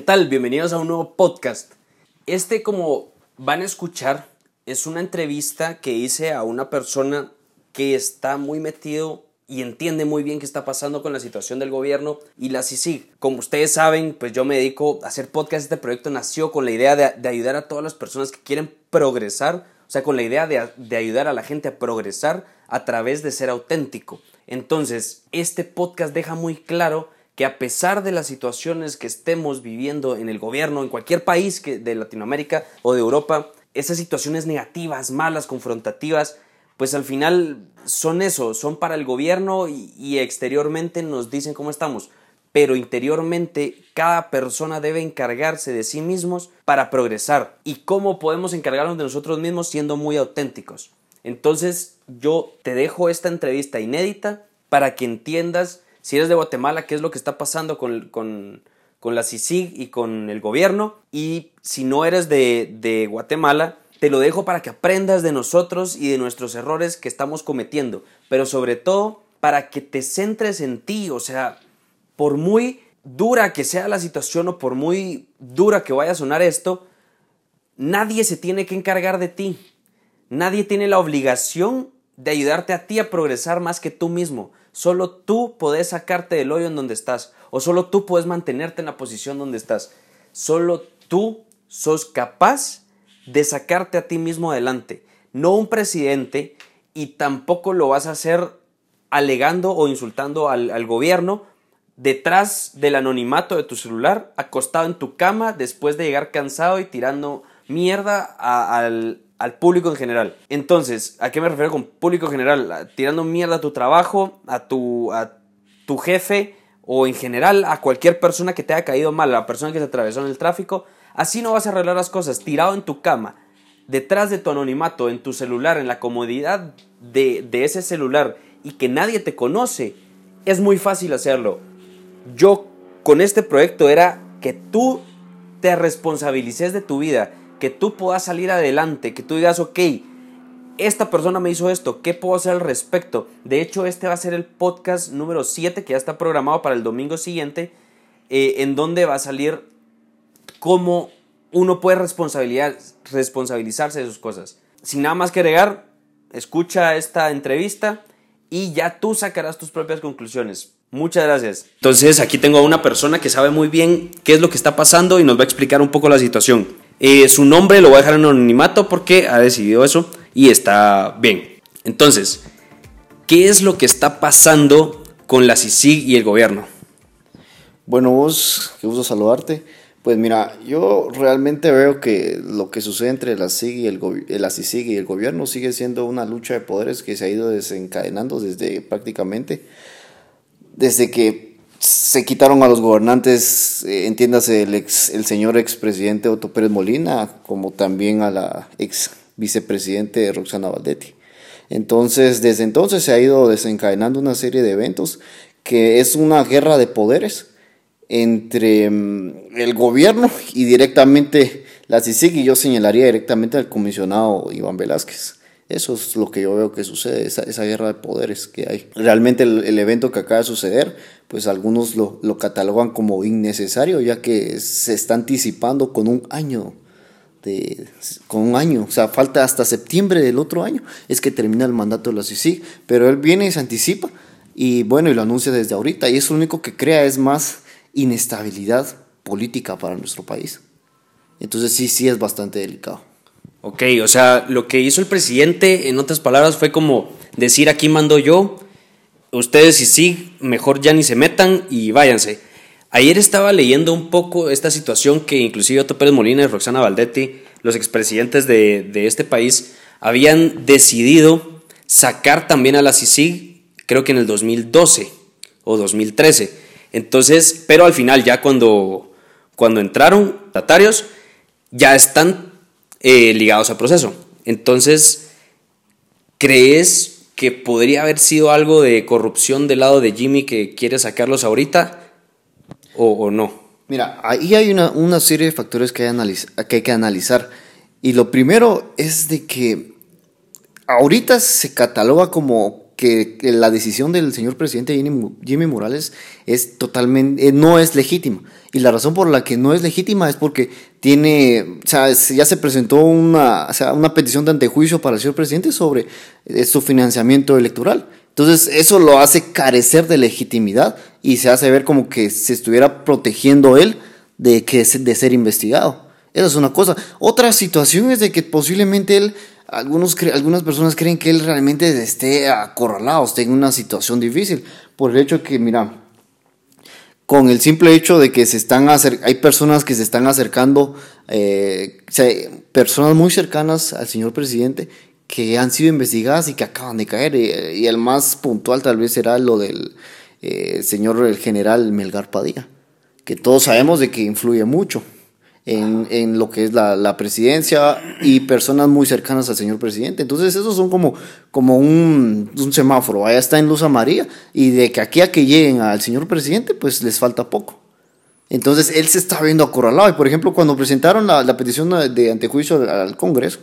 ¿Qué tal? Bienvenidos a un nuevo podcast. Este, como van a escuchar, es una entrevista que hice a una persona que está muy metido y entiende muy bien qué está pasando con la situación del gobierno y la CICIG. Como ustedes saben, pues yo me dedico a hacer podcast. Este proyecto nació con la idea de, ayudar a todas las personas que quieren progresar, o sea, con la idea de, de ayudar a la gente a progresar a través de ser auténtico. Entonces, este podcast deja muy claro que a pesar de las situaciones que estemos viviendo en el gobierno, en cualquier país que, de Latinoamérica o de Europa, esas situaciones negativas, malas, confrontativas, pues al final son eso, son para el gobierno y, y exteriormente nos dicen cómo estamos pero interiormente cada persona debe encargarse de sí mismos para progresar. ¿Y cómo podemos encargarnos de nosotros mismos siendo muy auténticos? Entonces yo te dejo esta entrevista inédita para que entiendas si eres de Guatemala, qué es lo que está pasando con, con, con la CICIG y con el gobierno. Y si no eres de, de Guatemala, te lo dejo para que aprendas de nosotros y de nuestros errores que estamos cometiendo. Pero sobre todo, para que te centres en ti. O sea, por muy dura que sea la situación o por muy dura que vaya a sonar esto, nadie se tiene que encargar de ti. Nadie tiene la obligación de ayudarte a ti a progresar más que tú mismo. Solo tú puedes sacarte del hoyo en donde estás o solo tú puedes mantenerte en la posición donde estás. Solo tú sos capaz de sacarte a ti mismo adelante. No un presidente y tampoco lo vas a hacer alegando o insultando al, al gobierno detrás del anonimato de tu celular, acostado en tu cama después de llegar cansado y tirando mierda al, al público en general. Entonces, ¿a qué me refiero con público en general? Tirando mierda a tu trabajo, a tu, a tu jefe o en general a cualquier persona que te haya caído mal, a la persona que se atravesó en el tráfico. Así no vas a arreglar las cosas, tirado en tu cama, detrás de tu anonimato, en tu celular, en la comodidad de, de ese celular y que nadie te conoce. Es muy fácil hacerlo. Yo con este proyecto era que tú te responsabilices de tu vida que tú puedas salir adelante, que tú digas, ok, esta persona me hizo esto, ¿qué puedo hacer al respecto? De hecho, este va a ser el podcast número 7 que ya está programado para el domingo siguiente, eh, en donde va a salir cómo uno puede responsabilizarse de sus cosas. Sin nada más que agregar, escucha esta entrevista y ya tú sacarás tus propias conclusiones. Muchas gracias. Entonces aquí tengo a una persona que sabe muy bien qué es lo que está pasando y nos va a explicar un poco la situación. Eh, su nombre lo voy a dejar en anonimato porque ha decidido eso y está bien. Entonces, ¿qué es lo que está pasando con la CICIG y el gobierno? Bueno, vos, qué gusto saludarte. Pues mira, yo realmente veo que lo que sucede entre la, CIG y el, eh, la CICIG y el gobierno sigue siendo una lucha de poderes que se ha ido desencadenando desde prácticamente, desde que se quitaron a los gobernantes, eh, entiéndase el, ex, el señor expresidente Otto Pérez Molina, como también a la ex vicepresidente Roxana Valdetti. Entonces, desde entonces se ha ido desencadenando una serie de eventos que es una guerra de poderes entre mm, el gobierno y directamente la CICIG y yo señalaría directamente al comisionado Iván Velázquez. Eso es lo que yo veo que sucede, esa, guerra de poderes que hay. Realmente el, evento que acaba de suceder, pues algunos lo, lo, catalogan como innecesario, ya que se está anticipando con un año. De, con un año, o sea, falta hasta septiembre del otro año, es que termina el mandato de la CICIG, pero él viene y se anticipa, y bueno, y lo anuncia desde ahorita, y eso lo único que crea es más inestabilidad política para nuestro país. Entonces sí, sí es bastante delicado. Ok, o sea, lo que hizo el presidente, en otras palabras, fue como decir aquí mando yo, ustedes y sí, mejor ya ni se metan y váyanse. Ayer estaba leyendo un poco esta situación que inclusive Otto Pérez Molina y Roxana Valdetti, los expresidentes de, de este país, habían decidido sacar también a la CICIG, creo que en el 2012 o 2013. Entonces, pero al final ya cuando, cuando entraron tratarios, ya están eh, ligados al proceso. Entonces, ¿crees que podría haber sido algo de corrupción del lado de Jimmy que quiere sacarlos ahorita o, no? Mira, ahí hay una, una serie de factores que hay, que hay que analizar. Y lo primero es de que ahorita se cataloga como que, la decisión del señor presidente Jimmy, Morales es totalmente, eh, no es legítima. Y la razón por la que no es legítima es porque tiene, o sea, ya se presentó una, o sea, una petición de antejuicio para el señor presidente sobre eh, su financiamiento electoral. Entonces eso lo hace carecer de legitimidad y se hace ver como que se estuviera protegiendo él de, que, de ser investigado. Esa es una cosa. Otra situación es de que posiblemente él algunos algunas personas creen que él realmente esté acorralado, esté en una situación difícil, por el hecho que, mira, con el simple hecho de que se están hay personas que se están acercando, eh, personas muy cercanas al señor presidente que han sido investigadas y que acaban de caer, y, el más puntual tal vez será lo del eh, señor el general Melgar Padilla, que todos sabemos de que influye mucho en, en lo que es la, la, presidencia y personas muy cercanas al señor presidente. Entonces, esos son como, como un, un semáforo. Allá está en luz amarilla y de que aquí a que lleguen al señor presidente, pues les falta poco. Entonces, él se está viendo acorralado. Y, por ejemplo, cuando presentaron la, la petición de antejuicio al, Congreso,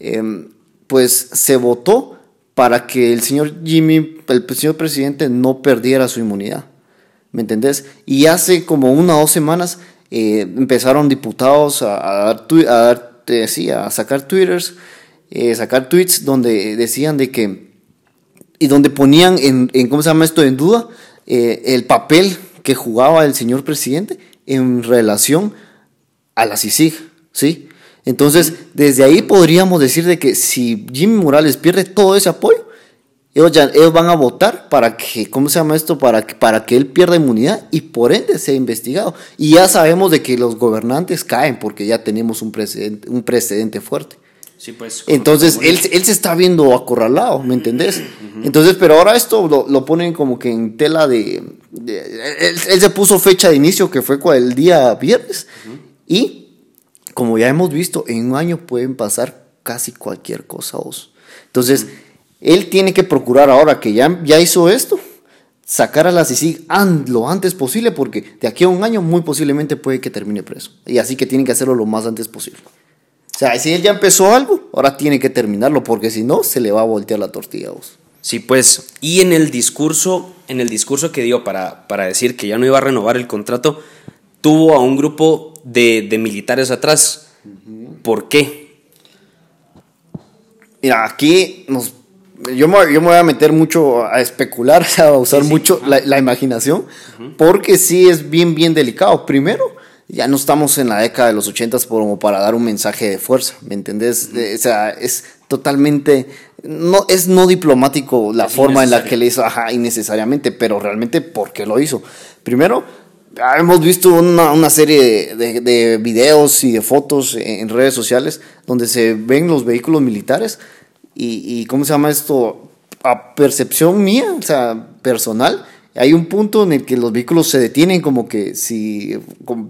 em, pues se votó para que el señor Jimmy, el señor presidente, no perdiera su inmunidad. ¿Me entendés? Y hace como una o dos semanas eh, empezaron diputados a, dar, a, a sacar twitters, eh, sacar tweets donde decían de que, y donde ponían en, en ¿cómo se llama esto?, en duda eh, el papel que jugaba el señor presidente en relación a la CICIG, ¿sí? Entonces, desde ahí podríamos decir de que si Jimmy Morales pierde todo ese apoyo, ellos, ya, ellos van a votar para que, ¿cómo se llama esto? Para que, para que él pierda inmunidad y por ende sea investigado. Y ya sabemos de que los gobernantes caen porque ya tenemos un precedente, un precedente fuerte. Sí, pues, Entonces, él, él, se está viendo acorralado, ¿me entendés? Entonces, pero ahora esto lo, lo, ponen como que en tela de... él, él, se puso fecha de inicio, que fue el día viernes, y como ya hemos visto, en un año pueden pasar casi cualquier cosa. Vos. Entonces, él tiene que procurar ahora que ya, ya hizo esto, sacar a la CICIG lo antes posible, porque de aquí a un año muy posiblemente puede que termine preso. Y así que tiene que hacerlo lo más antes posible. O sea, si él ya empezó algo, ahora tiene que terminarlo, porque si no, se le va a voltear la tortilla. Vos. Sí, pues, y en el discurso, en el discurso que dio para, para decir que ya no iba a renovar el contrato, tuvo a un grupo de, de militares atrás. ¿Por qué? Mira, aquí nos yo me, yo me, voy a meter mucho a especular, a usar mucho la, imaginación, porque sí es bien, bien delicado. Primero, ya no estamos en la década de los ochentas como para dar un mensaje de fuerza, ¿me entendés? O sea, es totalmente, no, es no diplomático la forma en la que le hizo, ajá, innecesariamente, pero realmente, ¿por qué lo hizo? Primero, hemos visto una, una serie de, de, videos y de fotos en redes sociales donde se ven los vehículos militares y, ¿cómo se llama esto? A percepción mía, o sea, personal, hay un punto en el que los vehículos se detienen como que si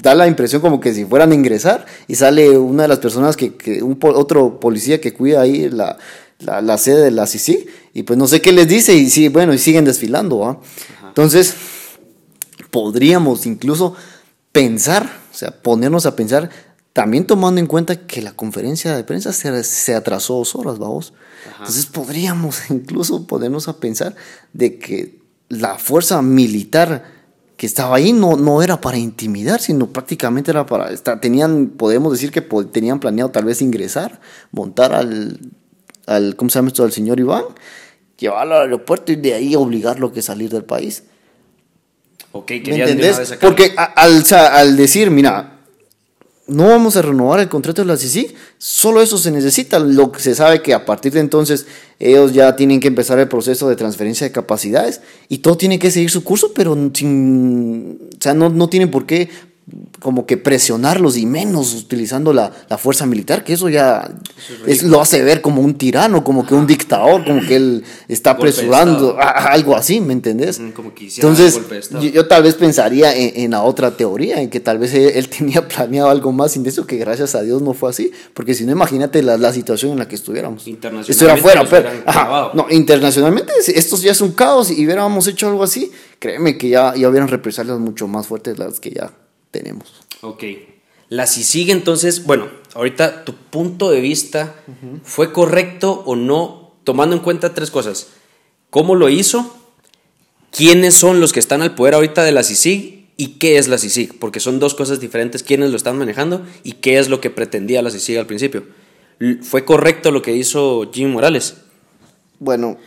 da la impresión como que si fueran a ingresar y sale una de las personas que, que un otro policía que cuida ahí la, la, sede de la CICI y pues no sé qué les dice y sí, bueno, y siguen desfilando, Entonces, podríamos incluso pensar, o sea, ponernos a pensar también tomando en cuenta que la conferencia de prensa se, atrasó dos horas, vamos. Entonces podríamos incluso ponernos a pensar de que la fuerza militar que estaba ahí no, no era para intimidar, sino prácticamente era para... Estar, tenían, podemos decir que tenían planeado tal vez ingresar, montar al, al ¿cómo se llama esto? Al señor Iván, llevarlo al aeropuerto y de ahí obligarlo a que salir del país. Ok, ¿Me entendés? Porque al, al decir, mira, no vamos a renovar el contrato de la CICI, solo eso se necesita. Lo que se sabe que a partir de entonces ellos ya tienen que empezar el proceso de transferencia de capacidades y todo tiene que seguir su curso, pero sin, o sea, no, no tienen por qué como que presionarlos y menos utilizando la, la fuerza militar, que eso ya es, lo hace ver como un tirano, como que un dictador, como que él está apresurando, algo así, ¿me entendés? Entonces, yo, tal vez pensaría en, la otra teoría, en que tal vez él, tenía planeado algo más intenso, que gracias a Dios no fue así, porque si no, imagínate la, la situación en la que estuviéramos. Esto era fuera, pero, no, internacionalmente esto ya es un caos y hubiéramos hecho algo así, créeme que ya, ya hubieran represalias mucho más fuertes las que ya tenemos. Ok. La si sigue entonces, bueno, ahorita tu punto de vista fue correcto o no, tomando en cuenta tres cosas. cómo lo hizo, quiénes son los que están al poder ahorita de la CICIG y qué es la CICIG, porque son dos cosas diferentes, quiénes lo están manejando y qué es lo que pretendía la CICIG al principio. ¿Fue correcto lo que hizo Jimmy Morales? Bueno,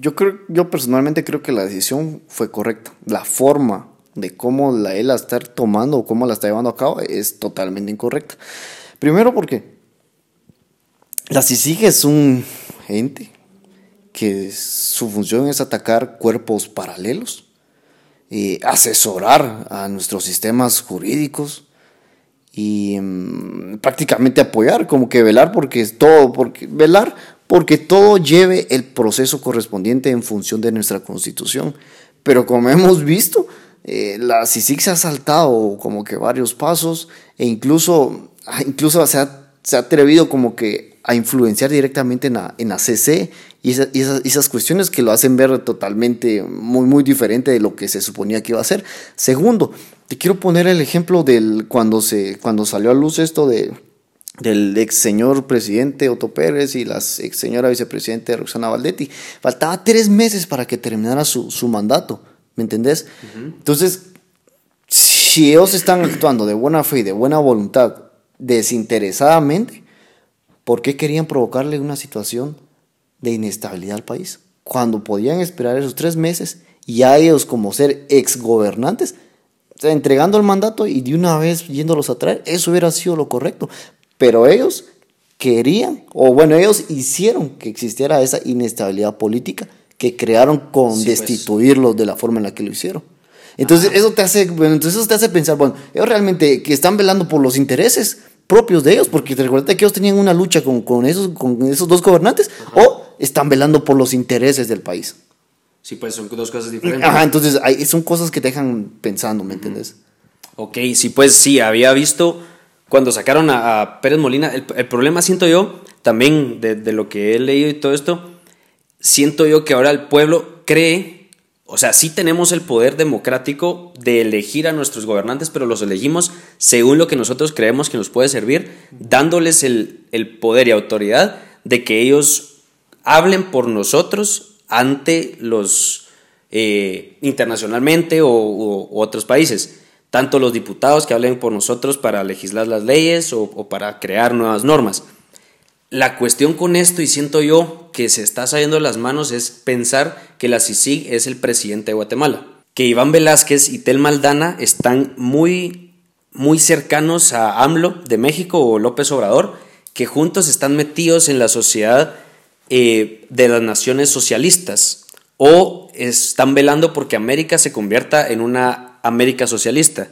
yo creo, yo personalmente creo que la decisión fue correcta. La forma de cómo la él está tomando o cómo la está llevando a cabo es totalmente incorrecta. Primero porque la CICIG es un ente que su función es atacar cuerpos paralelos, y asesorar a nuestros sistemas jurídicos y mm, prácticamente apoyar, como que velar porque todo, porque velar porque todo lleve el proceso correspondiente en función de nuestra constitución. Pero como hemos visto, eh, la CICIG se ha saltado como que varios pasos e incluso, incluso se ha, se ha atrevido como que a influenciar directamente en la, en la CC y, esas, esas, cuestiones que lo hacen ver totalmente muy, muy diferente de lo que se suponía que iba a ser. Segundo, te quiero poner el ejemplo del cuando, se, cuando salió a luz esto de, del ex señor presidente Otto Pérez y la ex señora vicepresidente Roxana Valdetti. Faltaba tres meses para que terminara su, su mandato, ¿me entendés? Entonces, si ellos están actuando de buena fe y de buena voluntad, desinteresadamente, ¿por qué querían provocarle una situación de inestabilidad al país? Cuando podían esperar esos tres meses y a ellos como ser ex gobernantes, entregando el mandato y de una vez yéndolos a traer, eso hubiera sido lo correcto. Pero ellos querían, o bueno, ellos hicieron que existiera esa inestabilidad política que crearon con pues. destituirlos de la forma en la que lo hicieron. Entonces, eso te hace, bueno, entonces eso te hace pensar, bueno, ellos realmente que están velando por los intereses propios de ellos, porque te recuerda que ellos tenían una lucha con, con, esos, con esos dos gobernantes, o están velando por los intereses del país. Sí, pues son dos cosas diferentes. Ajá, entonces hay, son cosas que te dejan pensando, ¿me entiendes? Ok, sí, pues sí, había visto cuando sacaron a, Pérez Molina, el, problema siento yo, también de, de, lo que he leído y todo esto, siento yo que ahora el pueblo cree, o sea, sí tenemos el poder democrático de elegir a nuestros gobernantes, pero los elegimos según lo que nosotros creemos que nos puede servir, dándoles el, el poder y autoridad de que ellos hablen por nosotros ante los eh, internacionalmente o, o otros países tanto los diputados que hablen por nosotros para legislar las leyes o, para crear nuevas normas. La cuestión con esto, y siento yo que se está saliendo de las manos, es pensar que la CICIG es el presidente de Guatemala. Que Iván Velázquez y Tel Maldana están muy, muy cercanos a AMLO de México o López Obrador, que juntos están metidos en la sociedad eh, de las naciones socialistas o están velando porque América se convierta en una América Socialista.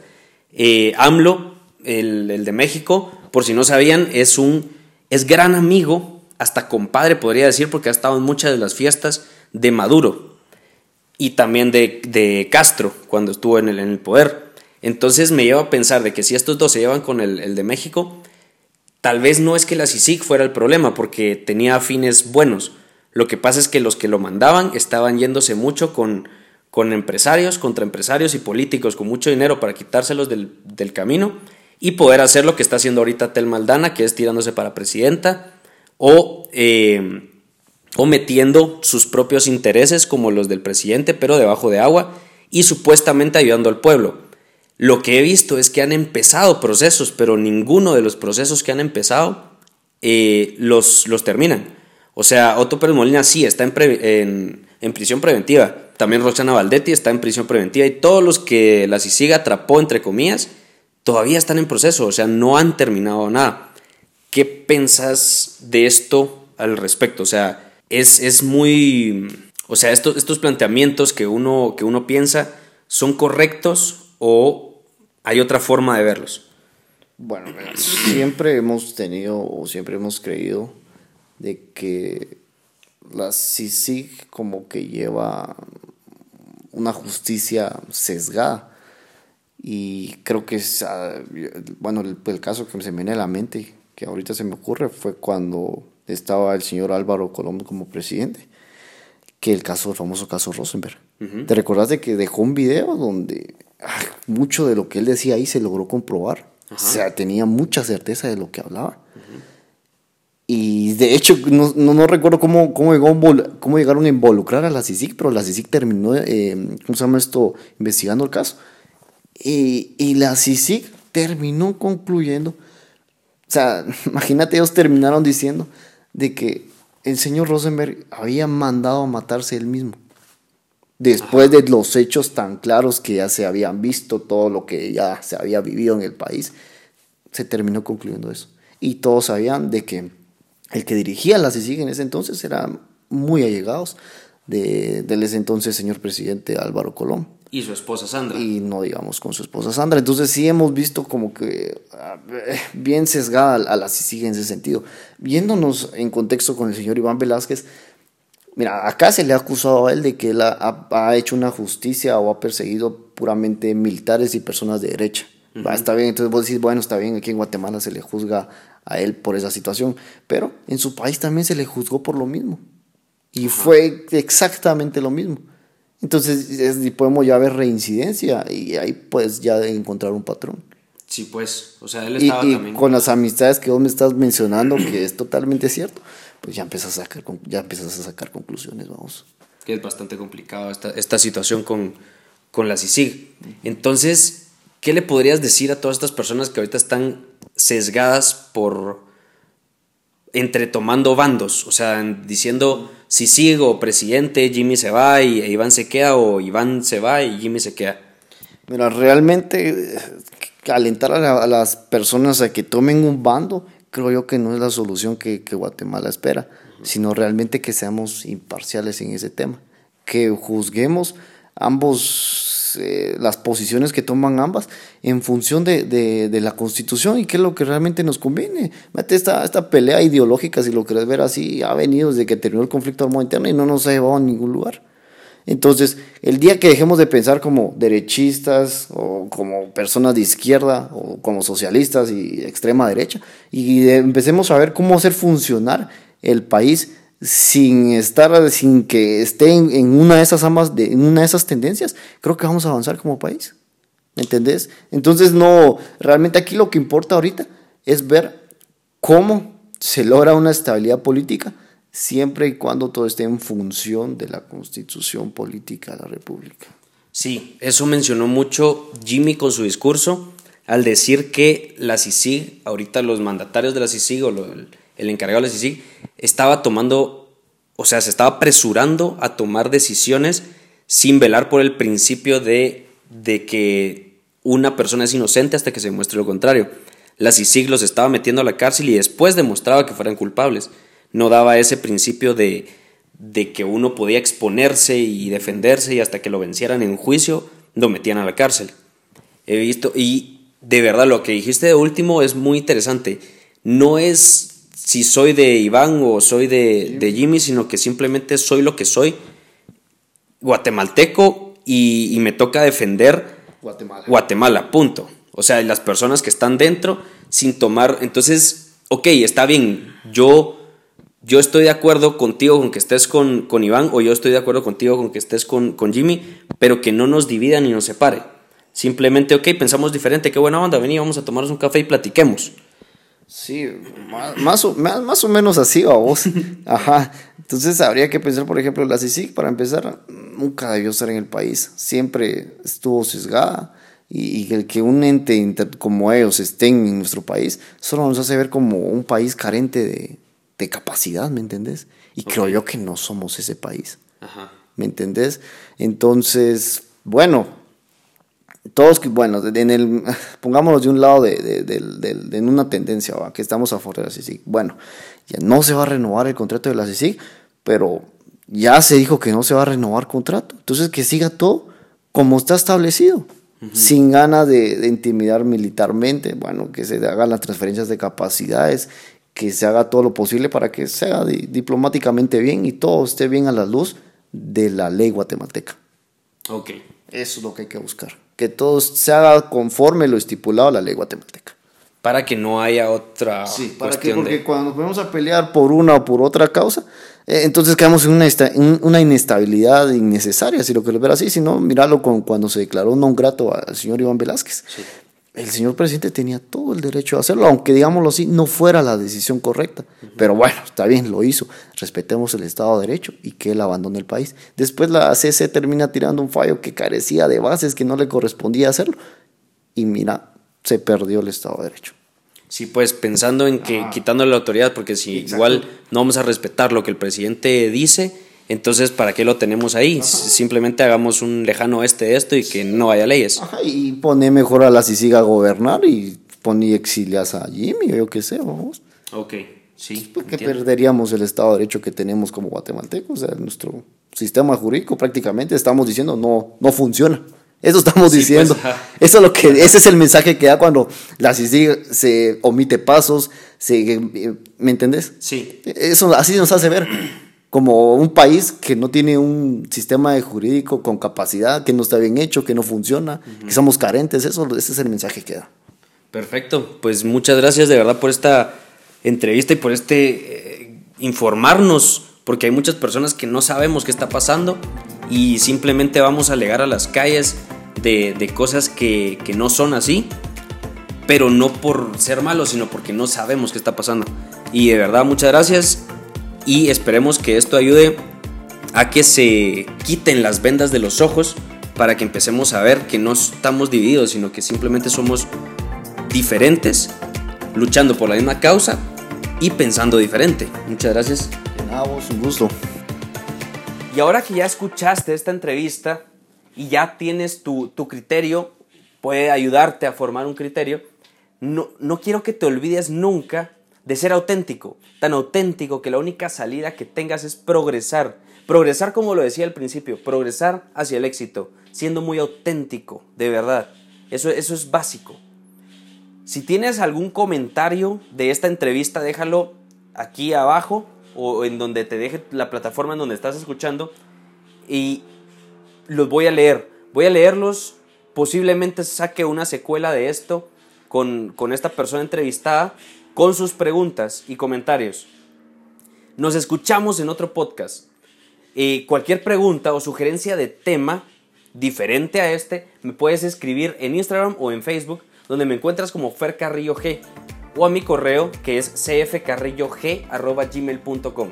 Eh, AMLO, el, de México, por si no sabían, es un es gran amigo, hasta compadre podría decir, porque ha estado en muchas de las fiestas de Maduro y también de, Castro cuando estuvo en el, poder. Entonces me lleva a pensar de que si estos dos se llevan con el, de México, tal vez no es que la CICIG fuera el problema, porque tenía fines buenos. Lo que pasa es que los que lo mandaban estaban yéndose mucho con, con empresarios, contra empresarios y políticos con mucho dinero para quitárselos del, camino y poder hacer lo que está haciendo ahorita Tel Maldana, que es tirándose para presidenta o, eh, o metiendo sus propios intereses como los del presidente, pero debajo de agua y supuestamente ayudando al pueblo. Lo que he visto es que han empezado procesos, pero ninguno de los procesos que han empezado eh, los, los terminan. O sea, Otto Pérez Molina sí está en, prisión preventiva, también Roxana Valdetti está en prisión preventiva y todos los que la CICIG atrapó, entre comillas, todavía están en proceso, o sea, no han terminado nada. ¿Qué pensás de esto al respecto? O sea, es, es muy... O sea, estos, estos planteamientos que uno, que uno piensa, ¿son correctos o hay otra forma de verlos? Bueno, siempre hemos tenido o siempre hemos creído de que la CICIG como que lleva una justicia sesgada. Y creo que es, ah, bueno, el, caso que se me viene a la mente, que ahorita se me ocurre, fue cuando estaba el señor Álvaro Colombo como presidente, que el caso, el famoso caso Rosenberg. ¿Te recordás de que dejó un video donde ah, mucho de lo que él decía ahí se logró comprobar? O sea, tenía mucha certeza de lo que hablaba. Y de hecho, no, no, recuerdo cómo, cómo, llegó, cómo llegaron a involucrar a la CICIC, pero la CICIC terminó, eh, ¿cómo se llama esto?, investigando el caso. Y, y la CICIC terminó concluyendo, o sea, imagínate, ellos terminaron diciendo de que el señor Rosenberg había mandado a matarse él mismo. Después de los hechos tan claros que ya se habían visto, todo lo que ya se había vivido en el país, se terminó concluyendo eso. Y todos sabían de que el que dirigía la CICIG en ese entonces era muy allegados de, del ese entonces señor presidente Álvaro Colón. Y su esposa Sandra. Y no digamos con su esposa Sandra. Entonces sí hemos visto como que ah, bien sesgada a la CICIG en ese sentido. Viéndonos en contexto con el señor Iván Velázquez, mira, acá se le ha acusado a él de que él ha, hecho una justicia o ha perseguido puramente militares y personas de derecha. Está bien, entonces vos decís, bueno, está bien, aquí en Guatemala se le juzga a él por esa situación, pero en su país también se le juzgó por lo mismo. Y fue exactamente lo mismo. Entonces podemos ya ver reincidencia y ahí pues ya encontrar un patrón. Sí, pues, o sea, él estaba y, y con las amistades que vos me estás mencionando, que es totalmente cierto, pues ya empiezas a sacar, ya empiezas a sacar conclusiones, vamos. Que es bastante complicado esta, esta situación con, con la CICIG. Entonces, ¿qué le podrías decir a todas estas personas que ahorita están sesgadas por entre tomando bandos, o sea, diciendo si sigo presidente, Jimmy se va y Iván se queda, o Iván se va y Jimmy se queda. Mira, realmente eh, alentar a, las personas a que tomen un bando, creo yo que no es la solución que, que Guatemala espera, sino realmente que seamos imparciales en ese tema, que juzguemos ambos eh, las posiciones que toman ambas en función de, de, la constitución y qué es lo que realmente nos conviene. Esta, esta pelea ideológica, si lo querés ver así, ha venido desde que terminó el conflicto armado interno y no nos ha llevado a ningún lugar. Entonces, el día que dejemos de pensar como derechistas o como personas de izquierda o como socialistas y extrema derecha y empecemos a ver cómo hacer funcionar el país sin estar, sin que esté en, una de esas ambas, de, en una de esas tendencias, creo que vamos a avanzar como país. ¿Me entendés? Entonces, no, realmente aquí lo que importa ahorita es ver cómo se logra una estabilidad política siempre y cuando todo esté en función de la constitución política de la República. Sí, eso mencionó mucho Jimmy con su discurso al decir que la CICIG, ahorita los mandatarios de la CICIG o el, el encargado de la CICIG, estaba tomando, o sea, se estaba apresurando a tomar decisiones sin velar por el principio de, de que una persona es inocente hasta que se demuestre lo contrario. La CICIG los estaba metiendo a la cárcel y después demostraba que fueran culpables. No daba ese principio de, de que uno podía exponerse y defenderse y hasta que lo vencieran en juicio, lo metían a la cárcel. He visto, y de verdad lo que dijiste de último es muy interesante. No es si soy de Iván o soy de, Jimmy, sino que simplemente soy lo que soy, guatemalteco, y, me toca defender Guatemala. Guatemala, punto. O sea, las personas que están dentro sin tomar, entonces, ok, está bien, yo, yo estoy de acuerdo contigo con que estés con, con Iván o yo estoy de acuerdo contigo con que estés con, con Jimmy, pero que no nos divida ni nos separe. Simplemente, ok, pensamos diferente, qué buena onda, vení, vamos a tomarnos un café y platiquemos. Sí, más, o, más, o menos así, a vos. Ajá. Entonces habría que pensar, por ejemplo, la CICIC, para empezar, nunca debió estar en el país. Siempre estuvo sesgada. Y, el que un ente como ellos estén en nuestro país solo nos hace ver como un país carente de, de capacidad, ¿me entendés? Y creo yo que no somos ese país. Ajá. ¿Me entendés? Entonces, bueno, todos, bueno, en el, pongámonos de un lado de, de, en una tendencia, que estamos a favor de la CICIG. Bueno, ya no se va a renovar el contrato de la CICIG, pero ya se dijo que no se va a renovar contrato. Entonces, que siga todo como está establecido, sin ganas de, intimidar militarmente, bueno, que se hagan las transferencias de capacidades, que se haga todo lo posible para que sea diplomáticamente bien y todo esté bien a la luz de la ley guatemalteca. Ok. Eso es lo que hay que buscar que todo se haga conforme lo estipulado a la ley guatemalteca. Para que no haya otra sí, para que, porque cuando nos ponemos a pelear por una o por otra causa, eh, entonces quedamos en una, una inestabilidad innecesaria, si lo quieres ver así, sino mirarlo con cuando se declaró no grato al señor Iván Velázquez. El señor presidente tenía todo el derecho a hacerlo, aunque digámoslo así, no fuera la decisión correcta. Pero bueno, está bien, lo hizo. Respetemos el Estado de Derecho y que él abandone el país. Después la CC termina tirando un fallo que carecía de bases, que no le correspondía hacerlo. Y mira, se perdió el Estado de Derecho. Sí, pues pensando en que quitándole la autoridad, porque si igual no vamos a respetar lo que el presidente dice, entonces, ¿para qué lo tenemos ahí? Simplemente hagamos un lejano oeste de esto y que no haya leyes. y pone mejor a la siga a gobernar y pone exilias a Jimmy, o yo qué sé, vamos. Ok, sí. Porque perderíamos el Estado de Derecho que tenemos como guatemaltecos. O sea, nuestro sistema jurídico prácticamente estamos diciendo no, no funciona. Eso estamos diciendo. Pues, Eso es lo que, ese es el mensaje que da cuando la CICIG se omite pasos, se, ¿me entendés? Sí. Eso así nos hace ver como un país que no tiene un sistema jurídico con capacidad, que no está bien hecho, que no funciona, que somos carentes, eso, ese es el mensaje que da. Perfecto, pues muchas gracias de verdad por esta entrevista y por este eh, informarnos, porque hay muchas personas que no sabemos qué está pasando y simplemente vamos a alegar a las calles de, de cosas que, que no son así, pero no por ser malos, sino porque no sabemos qué está pasando. Y de verdad, muchas gracias y esperemos que esto ayude a que se quiten las vendas de los ojos para que empecemos a ver que no estamos divididos, sino que simplemente somos diferentes, luchando por la misma causa y pensando diferente. Muchas gracias. De un gusto. Y ahora que ya escuchaste esta entrevista y ya tienes tu, tu criterio, puede ayudarte a formar un criterio, no, no quiero que te olvides nunca de ser auténtico, tan auténtico que la única salida que tengas es progresar. Progresar como lo decía al principio, progresar hacia el éxito, siendo muy auténtico, de verdad. Eso, eso es básico. Si tienes algún comentario de esta entrevista, déjalo aquí abajo o en donde te deje la plataforma en donde estás escuchando y los voy a leer. Voy a leerlos, posiblemente saque una secuela de esto con, con esta persona entrevistada con sus preguntas y comentarios. Nos escuchamos en otro podcast. Y cualquier pregunta o sugerencia de tema diferente a este, me puedes escribir en Instagram o en Facebook, donde me encuentras como Fer Carrillo G, o a mi correo que es cfcarrillog.gmail.com.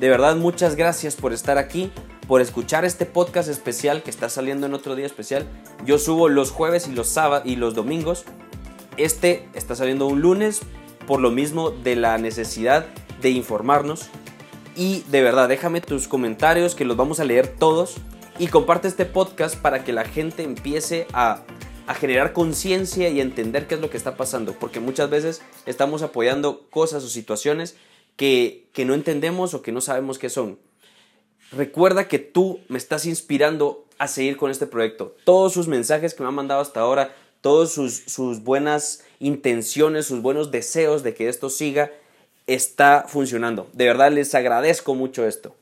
De verdad, muchas gracias por estar aquí, por escuchar este podcast especial que está saliendo en otro día especial. Yo subo los jueves y los sábados y los domingos. Este está saliendo un lunes, por lo mismo de la necesidad de informarnos. Y de verdad, déjame tus comentarios que los vamos a leer todos y comparte este podcast para que la gente empiece a, generar conciencia y entender qué es lo que está pasando, porque muchas veces estamos apoyando cosas o situaciones que, que no entendemos o que no sabemos qué son. Recuerda que tú me estás inspirando a seguir con este proyecto. Todos sus mensajes que me han mandado hasta ahora, todas sus, sus buenas intenciones, sus buenos deseos de que esto siga, está funcionando. De verdad les agradezco mucho esto.